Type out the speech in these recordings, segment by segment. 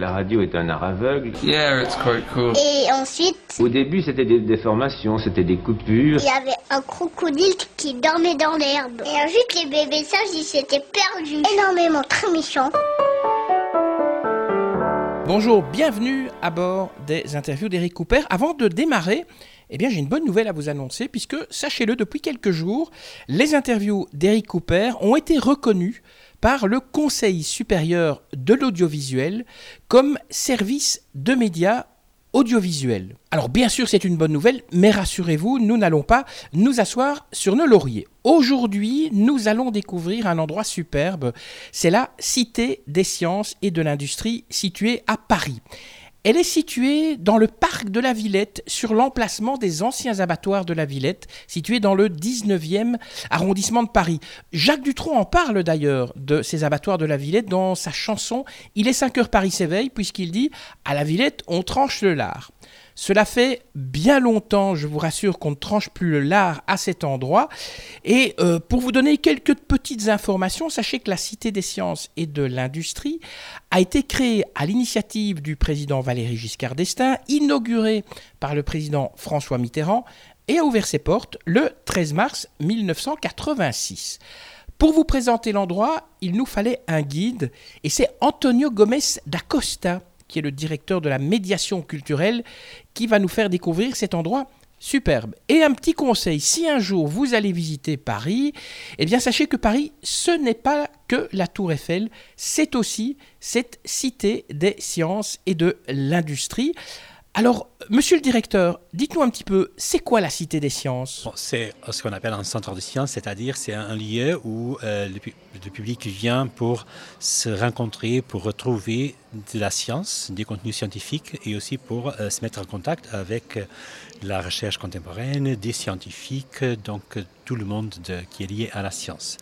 La radio est un art aveugle. Yeah, it's quite cool. Et ensuite, Au début, c'était des déformations, c'était des coupures. il y avait un crocodile qui dormait dans l'herbe. Et ensuite, les bébés sages, ils s'étaient perdus. Énormément, très méchants. Bonjour, bienvenue à bord des interviews d'Eric Cooper. Avant de démarrer, eh bien, j'ai une bonne nouvelle à vous annoncer, puisque, sachez-le, depuis quelques jours, les interviews d'Eric Cooper ont été reconnues par le Conseil supérieur de l'audiovisuel comme service de médias audiovisuels. Alors bien sûr c'est une bonne nouvelle, mais rassurez-vous, nous n'allons pas nous asseoir sur nos lauriers. Aujourd'hui, nous allons découvrir un endroit superbe, c'est la Cité des sciences et de l'industrie située à Paris. Elle est située dans le parc de la Villette, sur l'emplacement des anciens abattoirs de la Villette, situé dans le 19e arrondissement de Paris. Jacques Dutronc en parle d'ailleurs de ces abattoirs de la Villette dans sa chanson Il est 5 heures Paris s'éveille, puisqu'il dit À la Villette, on tranche le lard. Cela fait bien longtemps, je vous rassure, qu'on ne tranche plus le lard à cet endroit. Et euh, pour vous donner quelques petites informations, sachez que la Cité des sciences et de l'industrie a été créée à l'initiative du président Valéry Giscard d'Estaing, inaugurée par le président François Mitterrand et a ouvert ses portes le 13 mars 1986. Pour vous présenter l'endroit, il nous fallait un guide et c'est Antonio Gomez da Costa qui est le directeur de la médiation culturelle, qui va nous faire découvrir cet endroit superbe. Et un petit conseil, si un jour vous allez visiter Paris, eh bien sachez que Paris, ce n'est pas que la tour Eiffel, c'est aussi cette cité des sciences et de l'industrie. Alors, monsieur le directeur, dites-nous un petit peu, c'est quoi la Cité des Sciences? C'est ce qu'on appelle un centre de sciences, c'est-à-dire c'est un lieu où euh, le, le public vient pour se rencontrer, pour retrouver de la science, des contenus scientifiques et aussi pour euh, se mettre en contact avec euh, la recherche contemporaine, des scientifiques, donc euh, tout le monde de- qui est lié à la science.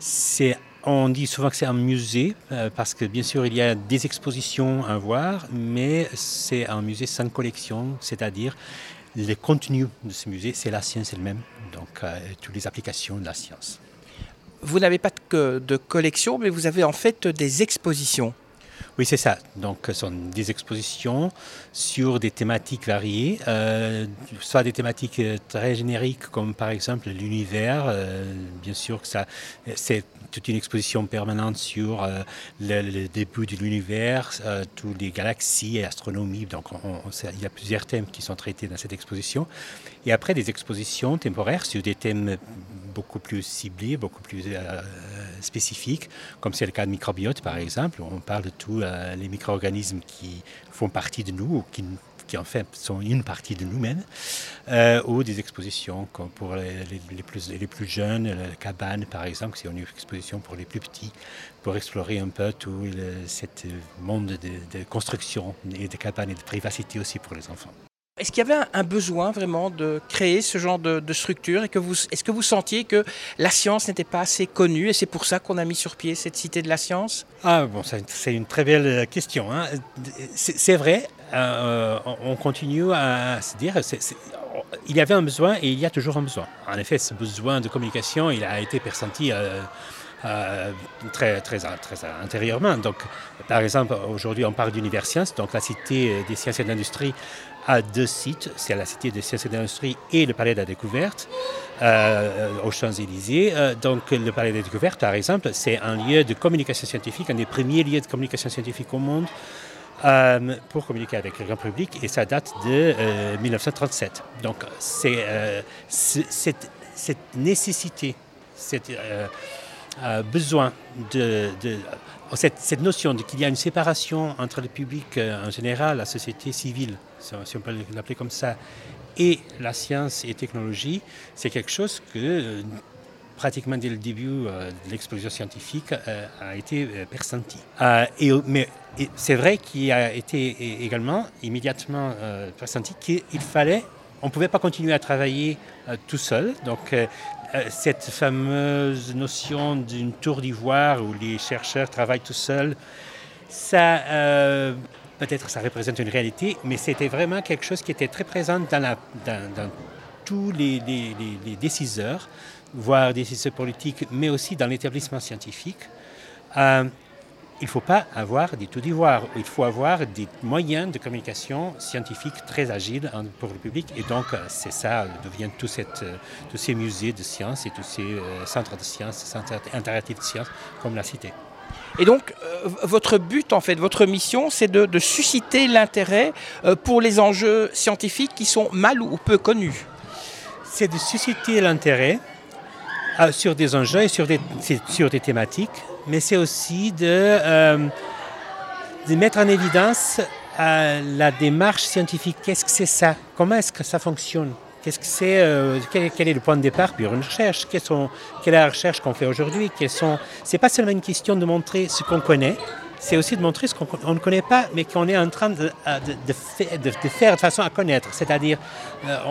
C'est on dit souvent que c'est un musée euh, parce que bien sûr il y a des expositions à voir, mais c'est un musée sans collection, c'est-à-dire le contenu de ce musée, c'est la science elle-même, donc euh, toutes les applications de la science. Vous n'avez pas de, collection, mais vous avez en fait des expositions. Oui, c'est ça. Donc, ce sont des expositions sur des thématiques variées, euh, soit des thématiques euh, très génériques, comme par exemple l'univers. euh, bien sûr que ça, c'est toute une exposition permanente sur le, début de l'univers, toutes les galaxies et astronomie. Donc, il y a plusieurs thèmes qui sont traités dans cette exposition. Et après, des expositions temporaires sur des thèmes beaucoup plus ciblés, beaucoup plus spécifiques, comme c'est le cas de microbiote par exemple. On parle de tous euh, les micro-organismes qui font partie de nous, ou qui, qui en fait sont une partie de nous-mêmes, euh, ou des expositions pour les, plus, les plus jeunes, la cabane par exemple, c'est une exposition pour les plus petits, pour explorer un peu tout cet monde de, de construction et de cabane et de privacité aussi pour les enfants. Est-ce qu'il y avait un, besoin vraiment de créer ce genre de, structure et que vous, est-ce que vous sentiez que la science n'était pas assez connue et c'est pour ça qu'on a mis sur pied cette cité de la science? Ah bon, c'est une très belle question. hein. C'est vrai, euh, on on continue à se dire, c'est- il y avait un besoin et il y a toujours un besoin. En effet, ce besoin de communication, il a été pressenti euh, euh, très, intérieurement. Donc, par exemple, aujourd'hui, on parle d'univers sciences, donc la Cité des sciences et de l'industrie a deux sites, c'est la Cité des sciences et de l'industrie et le Palais de la découverte euh, aux Champs-Élysées. Euh, donc le Palais de la découverte, par exemple, c'est un lieu de communication scientifique, un des premiers lieux de communication scientifique au monde pour communiquer avec le grand public et ça date de euh, 1937. Donc c'est cette nécessité, cette euh, besoin de, cette, notion qu'il y a une séparation entre le public euh, en général, la société civile, si on- peut l'appeler comme ça, et la science et technologie, c'est quelque chose que euh, pratiquement dès le début euh, de l'explosion scientifique a été pressenti. Et, mais c'est vrai qu'il a été également immédiatement pressenti qu'il fallait, on ne pouvait pas continuer à travailler tout seul. Donc cette fameuse notion d'une tour d'ivoire où les chercheurs travaillent tout seuls, ça, euh, peut-être ça représente une réalité, mais c'était vraiment quelque chose qui était très présent dans, tous les, décideurs, voire décideurs politiques, mais aussi dans l'établissement scientifique. Euh, il ne faut pas avoir des tout d'ivoire. Il faut avoir des moyens de communication scientifique très agiles pour le public. Et donc, euh, c'est ça, devient tout cette, euh, tous ces musées de sciences et tous ces euh, centres de sciences, centres interactifs de sciences, comme la cité. Et donc, votre but, en fait, votre mission, c'est de, de, susciter l'intérêt pour les enjeux scientifiques qui sont mal ou peu connus. C'est de susciter l'intérêt sur des enjeux et sur des, sur des thématiques mais c'est aussi de, euh, mettre en évidence euh, la démarche scientifique. Qu'est-ce que c'est ça? Comment est-ce que ça fonctionne? Qu'est-ce que c'est euh, quel, est le point de départ? Pour une recherche. Sont, Quelle est la recherche qu'on fait aujourd'hui? Ce n'est pas seulement une question de montrer ce qu'on connaît, c'est aussi de montrer ce qu'on ne connaît pas, mais qu'on est en train de, faire de façon à connaître. C'est-à-dire,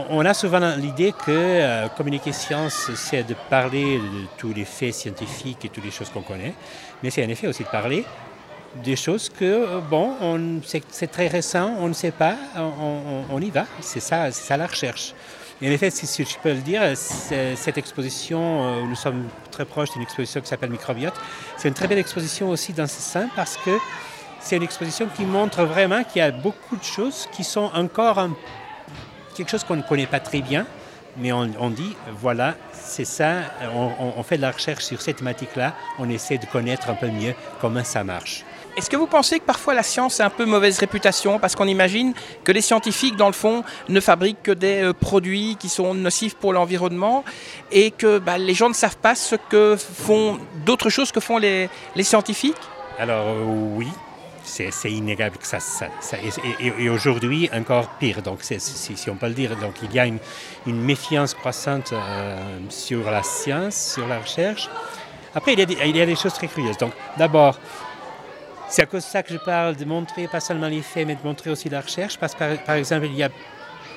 on a souvent l'idée que communiquer science, c'est de parler de tous les faits scientifiques et toutes les choses qu'on connaît, mais c'est en effet aussi de parler des choses que, bon, c'est très récent, on ne sait pas, on, y va, c'est ça, ça la recherche. Et en effet, si, je peux le dire, cette exposition, nous sommes très proches d'une exposition qui s'appelle Microbiote, c'est une très belle exposition aussi dans ce sens parce que c'est une exposition qui montre vraiment qu'il y a beaucoup de choses qui sont encore quelque chose qu'on ne connaît pas très bien, mais on, dit, voilà, c'est ça, on, fait de la recherche sur cette thématique-là, on essaie de connaître un peu mieux comment ça marche. Est-ce que vous pensez que parfois la science a un peu mauvaise réputation? Parce qu'on imagine que les scientifiques, dans le fond, ne fabriquent que des euh, produits qui sont nocifs pour l'environnement et que bah, les gens ne savent pas ce que font d'autres choses que font les, scientifiques? Alors euh, oui, c'est inégal que ça, et, aujourd'hui encore pire. Donc si, si, on peut le dire, donc il y a une, méfiance croissante euh, sur la science, sur la recherche. Après, il y a des, il y a des choses très curieuses. Donc d'abord, c'est à cause de ça que je parle de montrer pas seulement les faits, mais de montrer aussi la recherche, parce que par, exemple, il y a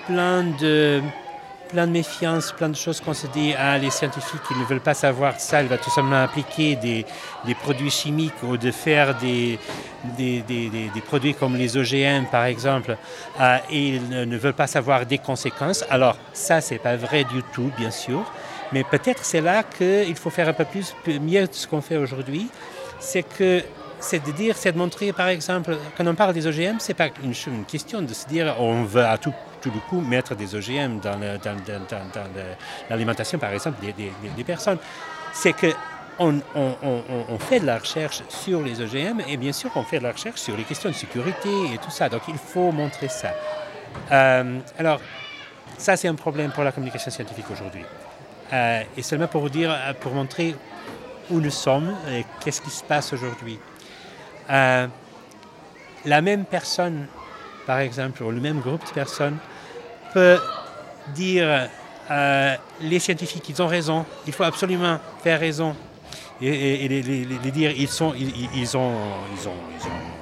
plein de, plein de méfiance, plein de choses qu'on se dit, ah, les scientifiques, ils ne veulent pas savoir ça, ils vont tout simplement appliquer des, des produits chimiques ou de faire des, des, des, des produits comme les OGM, par exemple, euh, et ils ne veulent pas savoir des conséquences. Alors, ça, c'est pas vrai du tout, bien sûr, mais peut-être c'est là qu'il faut faire un peu plus, mieux de ce qu'on fait aujourd'hui, c'est que c'est de dire, c'est de montrer, par exemple, quand on parle des OGM, c'est pas une, question de se dire on veut à tout, tout le coup mettre des OGM dans, l'alimentation, par exemple, des, personnes. C'est que on, fait de la recherche sur les OGM et bien sûr on fait de la recherche sur les questions de sécurité et tout ça. Donc il faut montrer ça. Euh, alors ça c'est un problème pour la communication scientifique aujourd'hui. Euh, et seulement pour vous dire, pour montrer où nous sommes et qu'est-ce qui se passe aujourd'hui. Euh, la même personne, par exemple, ou le même groupe de personnes, peut dire euh, les scientifiques, ils ont raison, il faut absolument faire raison, et, les, dire ils sont, ils, ont, ils ont, ils ont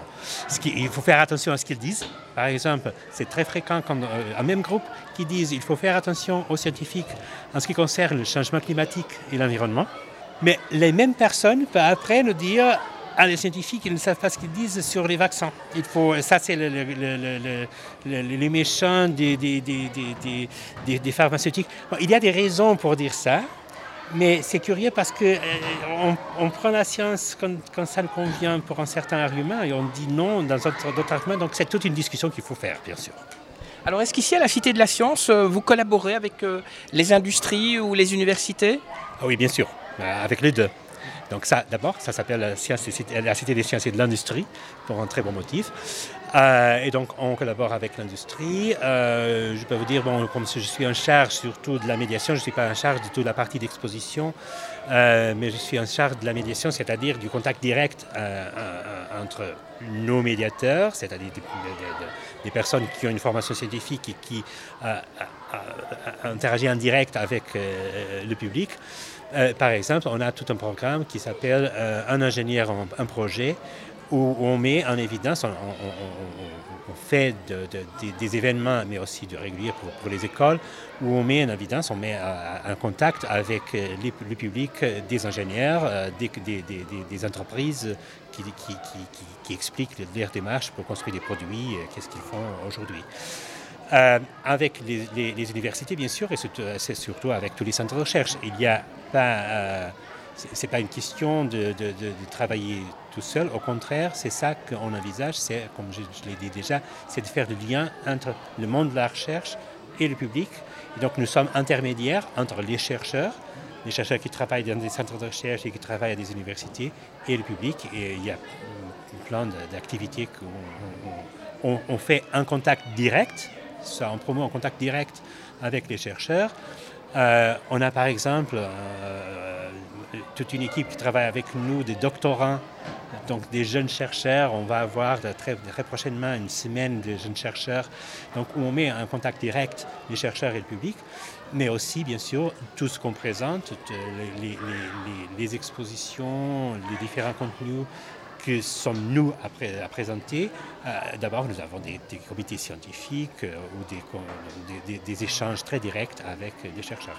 il faut faire attention à ce qu'ils disent. Par exemple, c'est très fréquent quand euh, un même groupe qui disent il faut faire attention aux scientifiques en ce qui concerne le changement climatique et l'environnement. Mais les mêmes personnes peuvent après nous dire ah, les scientifiques, ils ne savent pas ce qu'ils disent sur les vaccins. Il faut, ça, c'est les méchants des, des, des, des pharmaceutiques. il y a des raisons pour dire ça, mais c'est curieux parce qu'on euh, on prend la science quand, quand, ça nous convient pour un certain argument et on dit non dans d'autres arguments. Donc c'est toute une discussion qu'il faut faire, bien sûr. Alors est-ce qu'ici à la Cité de la Science, euh, vous collaborez avec euh, les industries ou les universités? Ah Oui, bien sûr, avec les deux. Donc ça, d'abord, ça s'appelle la, Cité des sciences et de l'industrie, pour un très bon motif. Euh, et donc, on collabore avec l'industrie. Euh, je peux vous dire, bon, comme je suis en charge surtout de la médiation, je ne suis pas en charge de toute la partie d'exposition, euh, mais je suis en charge de la médiation, c'est-à-dire du contact direct entre nos médiateurs, c'est-à-dire des, personnes qui ont une formation scientifique et qui interagissent en direct avec le public. Euh, par exemple, on a tout un programme qui s'appelle euh, Un ingénieur, un, projet, où on met en évidence, on, fait des événements, mais aussi de réguliers pour, les écoles, où on met en évidence, on met en contact avec le public des ingénieurs, euh, des, entreprises qui, qui, expliquent leur démarche pour construire des produits, qu'est-ce qu'ils font aujourd'hui. Euh, avec les, universités, bien sûr, et c'est surtout avec tous les centres de recherche. Il n'y a pas. Euh, Ce n'est pas une question de, travailler tout seul. Au contraire, c'est ça qu'on envisage. C'est, comme je, l'ai dit déjà, c'est de faire le lien entre le monde de la recherche et le public. donc nous sommes intermédiaires entre les chercheurs, les chercheurs qui travaillent dans des centres de recherche et qui travaillent à des universités, et le public. Et il y a plein d'activités qu'on on, fait un contact direct, ça en promo en contact direct avec les chercheurs. Euh, on a par exemple euh, toute une équipe qui travaille avec nous, des doctorants, donc des jeunes chercheurs. On va avoir très, prochainement une semaine de jeunes chercheurs, donc où on met en contact direct les chercheurs et le public, mais aussi bien sûr tout ce qu'on présente, les, expositions, les différents contenus que sommes-nous à, à, présenter euh, D'abord, nous avons des, comités scientifiques euh, ou des, des, échanges très directs avec des chercheurs.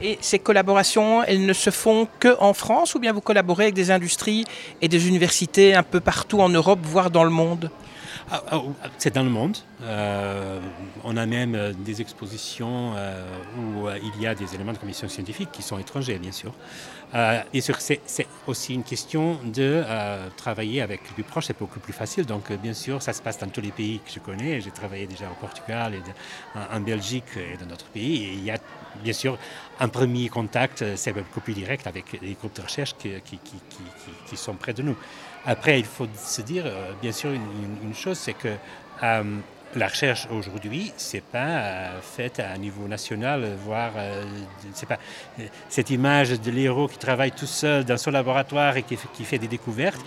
Et ces collaborations, elles ne se font que en France ou bien vous collaborez avec des industries et des universités un peu partout en Europe, voire dans le monde? Ah, ah, c'est dans le monde. Euh, on a même euh, des expositions euh, où il y a des éléments de commission scientifique qui sont étrangers, bien sûr. et c'est aussi une question de travailler avec plus proches, c'est beaucoup plus facile. Donc, bien sûr, ça se passe dans tous les pays que je connais. J'ai travaillé déjà au Portugal, et en, Belgique et dans d'autres pays. Il y a bien sûr un premier contact, c'est beaucoup plus direct avec les groupes de recherche qui, qui sont près de nous. Après, il faut se dire, euh, bien sûr, une, chose, c'est que euh, la recherche aujourd'hui, c'est pas euh, faite à un niveau national, voire c'est pas cette image de l'héros qui travaille tout seul dans son laboratoire et qui, fait des découvertes,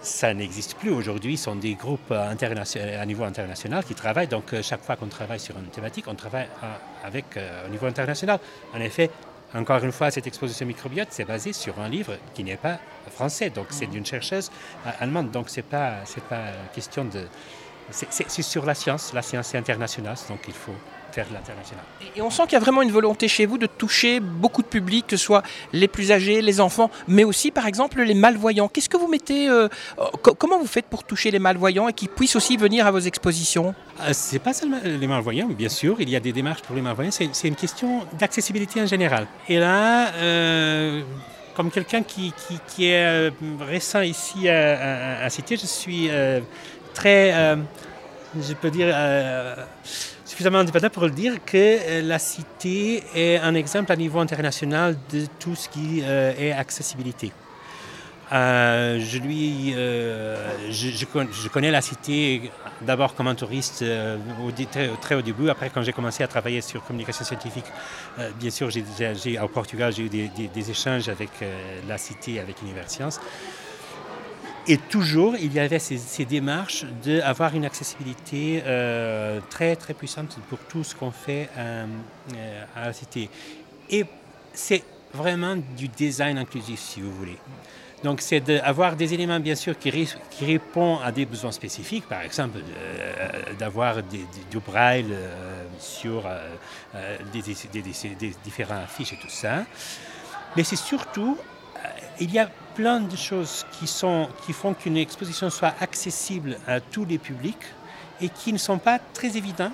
ça n'existe plus aujourd'hui. Ce sont des groupes à niveau international qui travaillent. Donc chaque fois qu'on travaille sur une thématique, on travaille avec au niveau international. En effet, encore une fois, cette exposition microbiote, c'est basé sur un livre qui n'est pas français, donc c'est d'une chercheuse allemande. Donc c'est pas c'est pas question de c'est sur la science, la science est internationale, donc il faut faire de l'international. Et on sent qu'il y a vraiment une volonté chez vous de toucher beaucoup de publics, que ce soit les plus âgés, les enfants, mais aussi par exemple les malvoyants. Qu'est-ce que vous mettez, euh, comment vous faites pour toucher les malvoyants et qu'ils puissent aussi venir à vos expositions? Euh, C'est pas seulement les malvoyants, bien sûr, il y a des démarches pour les malvoyants, c'est une question d'accessibilité en général. Et là, euh, comme quelqu'un qui, qui, est récent ici à, à, Cité, je suis très, je peux dire, suffisamment indépendant pour le dire que euh, la cité est un exemple à niveau international de tout ce qui euh, est accessibilité. Euh, je, lui, je, connais la cité d'abord comme un touriste au, très, au début. Après, quand j'ai commencé à travailler sur communication scientifique, bien sûr, j'ai, au Portugal, j'ai eu des, des, échanges avec la cité, avec Univers Science. Et toujours, il y avait ces, démarches d'avoir une accessibilité euh, très, très puissante pour tout ce qu'on fait euh, euh, à la cité. Et c'est vraiment du design inclusif, si vous voulez. Donc, c'est d'avoir des éléments, bien sûr, qui, répondent à des besoins spécifiques, par exemple, d'avoir du braille sur des, des, des, différents affiches et tout ça. Mais c'est surtout il y a plein de choses qui, sont, qui font qu'une exposition soit accessible à tous les publics et qui ne sont pas très évidentes,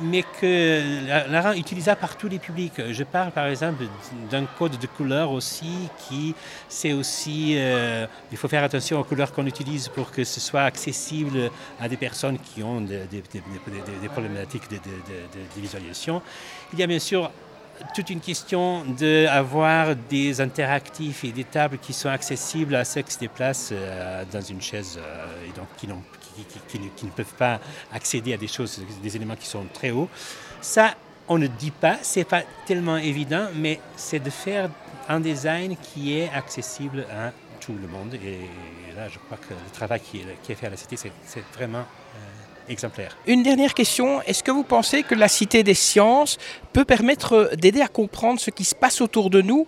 mais que la, rend utilisable par tous les publics. Je parle par exemple d'un code de couleur aussi qui, c'est aussi, euh, il faut faire attention aux couleurs qu'on utilise pour que ce soit accessible à des personnes qui ont des, problématiques de, visualisation. Il y a bien sûr toute une question d'avoir des interactifs et des tables qui sont accessibles à ceux qui se déplacent euh, dans une chaise euh, et donc qui, ne peuvent pas accéder à des choses, des éléments qui sont très hauts. Ça, on ne dit pas, c'est pas tellement évident, mais c'est de faire un design qui est accessible à tout le monde. Et là, je crois que le travail qui est, qui est fait à la Cité, c'est vraiment Une dernière question, est-ce que vous pensez que la Cité des sciences peut permettre d'aider à comprendre ce qui se passe autour de nous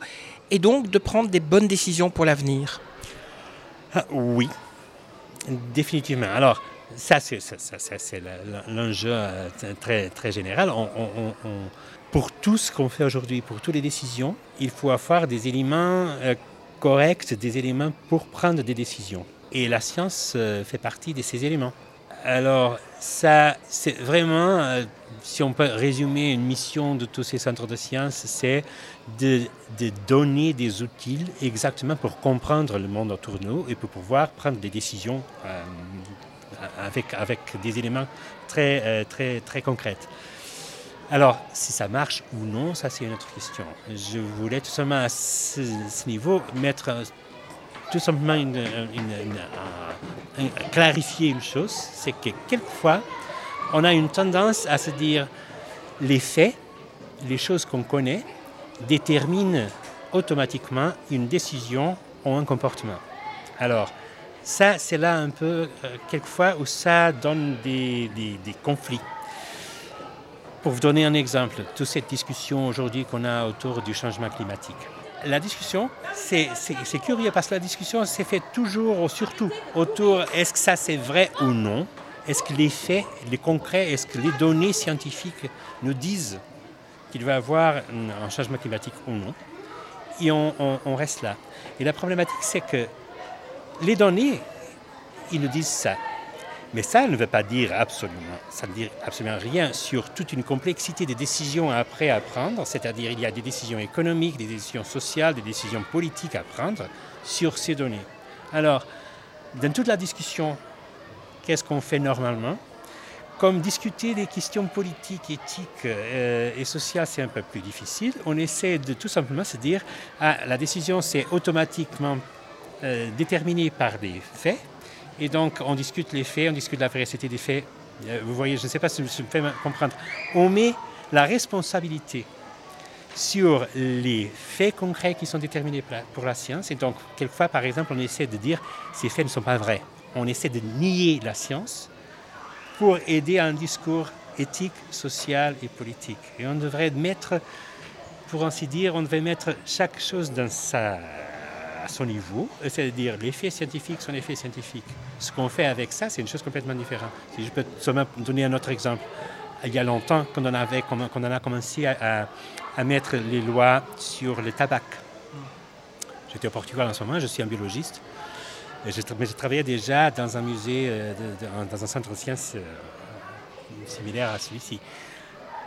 et donc de prendre des bonnes décisions pour l'avenir? Ah, Oui, définitivement. Alors, ça, c'est, l'enjeu euh, très, très général. pour tout ce qu'on fait aujourd'hui, pour toutes les décisions, il faut avoir des éléments euh, corrects, des éléments pour prendre des décisions. Et la science euh, fait partie de ces éléments. Alors, ça, c'est vraiment, euh, si on peut résumer une mission de tous ces centres de sciences, c'est de, donner des outils exactement pour comprendre le monde autour de nous et pour pouvoir prendre des décisions euh, avec, avec des éléments très, euh, très, très concrets. Alors, si ça marche ou non, ça c'est une autre question. Je voulais tout simplement à ce niveau mettre tout simplement une, clarifier une chose, c'est que quelquefois, on a une tendance à se dire les faits, les choses qu'on connaît, déterminent automatiquement une décision ou un comportement. Alors, ça, c'est là un peu, euh, quelquefois, où ça donne des, des conflits. Pour vous donner un exemple, toute cette discussion aujourd'hui qu'on a autour du changement climatique la discussion, c'est curieux parce que la discussion s'est faite toujours, surtout autour est-ce que ça c'est vrai ou non? Est-ce que les faits, les concrets, est-ce que les données scientifiques nous disent qu'il va y avoir un changement climatique ou non? Et on, on reste là. Et la problématique, c'est que les données, ils nous disent ça. Mais ça ne veut pas dire absolument, ça ne absolument rien sur toute une complexité de décisions après à prendre, c'est-à-dire il y a des décisions économiques, des décisions sociales, des décisions politiques à prendre sur ces données. Alors, dans toute la discussion, qu'est-ce qu'on fait normalement? Comme discuter des questions politiques, éthiques euh, et sociales, c'est un peu plus difficile, on essaie de tout simplement se dire, ah, la décision c'est automatiquement euh, déterminée par des faits, et donc, on discute les faits, on discute la véracité des faits. Euh, vous voyez, je ne sais pas si je me fais comprendre. On met la responsabilité sur les faits concrets qui sont déterminés pour la science. Et donc, quelquefois, par exemple, on essaie de dire ces faits ne sont pas vrais. On essaie de nier la science pour aider à un discours éthique, social et politique. Et on devrait mettre, pour ainsi dire, on devrait mettre chaque chose dans sa à son niveau, c'est-à-dire l'effet scientifique, son effet scientifique. Ce qu'on fait avec ça, c'est une chose complètement différente. Si je peux seulement donner un autre exemple. Il y a longtemps, quand on, avait, quand on a commencé à, mettre les lois sur le tabac, j'étais au Portugal en ce moment, je suis un biologiste, mais je travaillais déjà dans un musée, euh, dans un centre de sciences euh, similaire à celui-ci.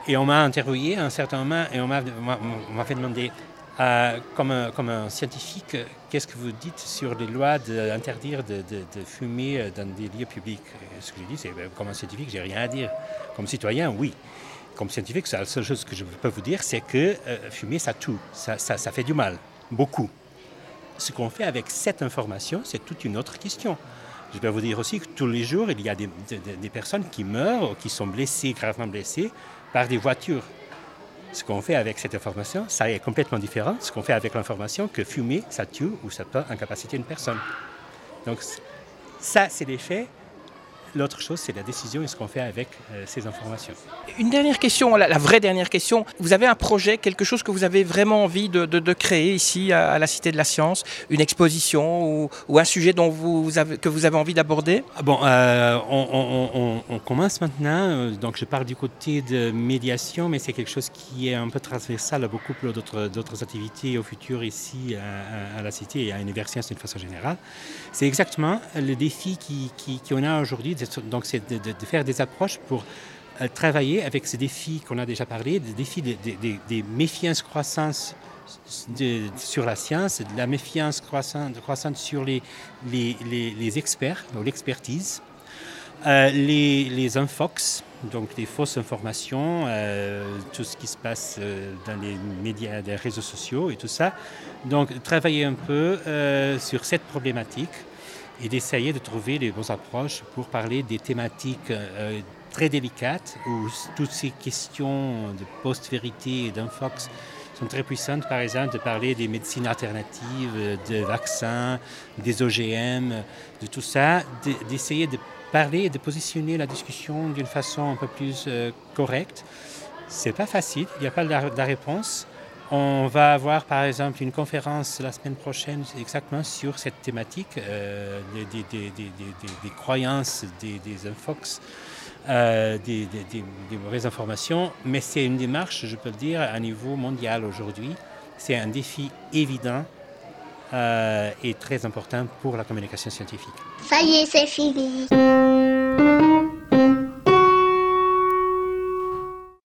Et on m'a interviewé à un certain moment et on m'a fait demander euh, comme, un, scientifique, qu'est-ce que vous dites sur les lois d'interdire de, fumer dans des lieux publics? Ce que je dis, c'est ben, comme un scientifique, j'ai rien à dire. Comme citoyen, oui. Comme scientifique, la seule chose que je peux vous dire, c'est que euh, fumer, ça tue, ça, fait du mal, beaucoup. Ce qu'on fait avec cette information, c'est toute une autre question. Je peux vous dire aussi que tous les jours, il y a des, des, personnes qui meurent, qui sont blessées, gravement blessées, par des voitures ce qu'on fait avec cette information, ça est complètement différent de ce qu'on fait avec l'information que fumer, ça tue ou ça peut incapaciter une personne. Donc ça, c'est des faits L'autre chose, c'est la décision et ce qu'on fait avec euh, ces informations. Une dernière question, la, la, vraie dernière question. Vous avez un projet, quelque chose que vous avez vraiment envie de, de, de créer ici à, à, la Cité de la Science? Une exposition ou, ou un sujet dont vous avez, que vous avez envie d'aborder? Ah Bon, euh, on, on, on, on, commence maintenant. Euh, donc, je parle du côté de médiation, mais c'est quelque chose qui est un peu transversal à beaucoup d'autres activités au futur ici à, à, la Cité et à l'université d'une façon générale. C'est exactement le défi qu'on qui, qui a aujourd'hui donc c'est de, faire des approches pour euh, travailler avec ces défis qu'on a déjà parlé, des défis des de, de, méfiances croissantes sur la science, de la méfiance croissante, sur les, les, les, les experts, l'expertise, euh, les, les infox, donc des fausses informations, euh, tout ce qui se passe dans les médias, les réseaux sociaux et tout ça. Donc travailler un peu sur cette problématique et d'essayer de trouver les bonnes approches pour parler des thématiques euh, très délicates où toutes ces questions de post-vérité et d'infox sont très puissantes, par exemple, de parler des médecines alternatives, de vaccins, des OGM, de tout ça, d'essayer de parler et de positionner la discussion d'une façon un peu plus euh, correcte. C'est pas facile, il n'y a pas de réponse. On va avoir par exemple une conférence la semaine prochaine exactement sur cette thématique euh, des, croyances des, infox, euh, des, mauvaises informations, mais c'est une démarche, je peux le dire, à niveau mondial aujourd'hui. C'est un défi évident euh, et très important pour la communication scientifique. Ça y est, c'est fini.